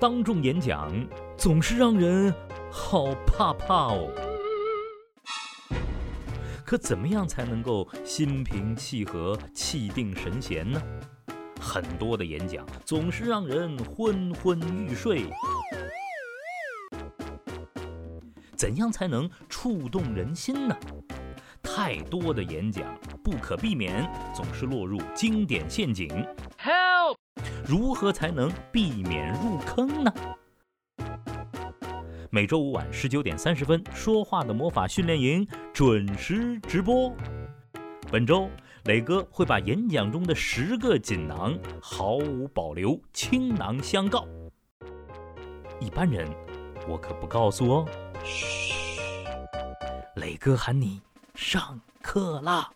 当众演讲总是让人好怕怕哦。可怎么样才能够心平气和、气定神闲呢？很多的演讲总是让人昏昏欲睡。怎样才能触动人心呢？太多的演讲不可避免总是落入经典陷阱。Help！如何才能避免入坑呢？每周五晚十九点三十分，说话的魔法训练营准时直播。本周。磊哥会把演讲中的十个锦囊毫无保留倾囊相告，一般人我可不告诉哦。嘘，磊哥喊你上课啦！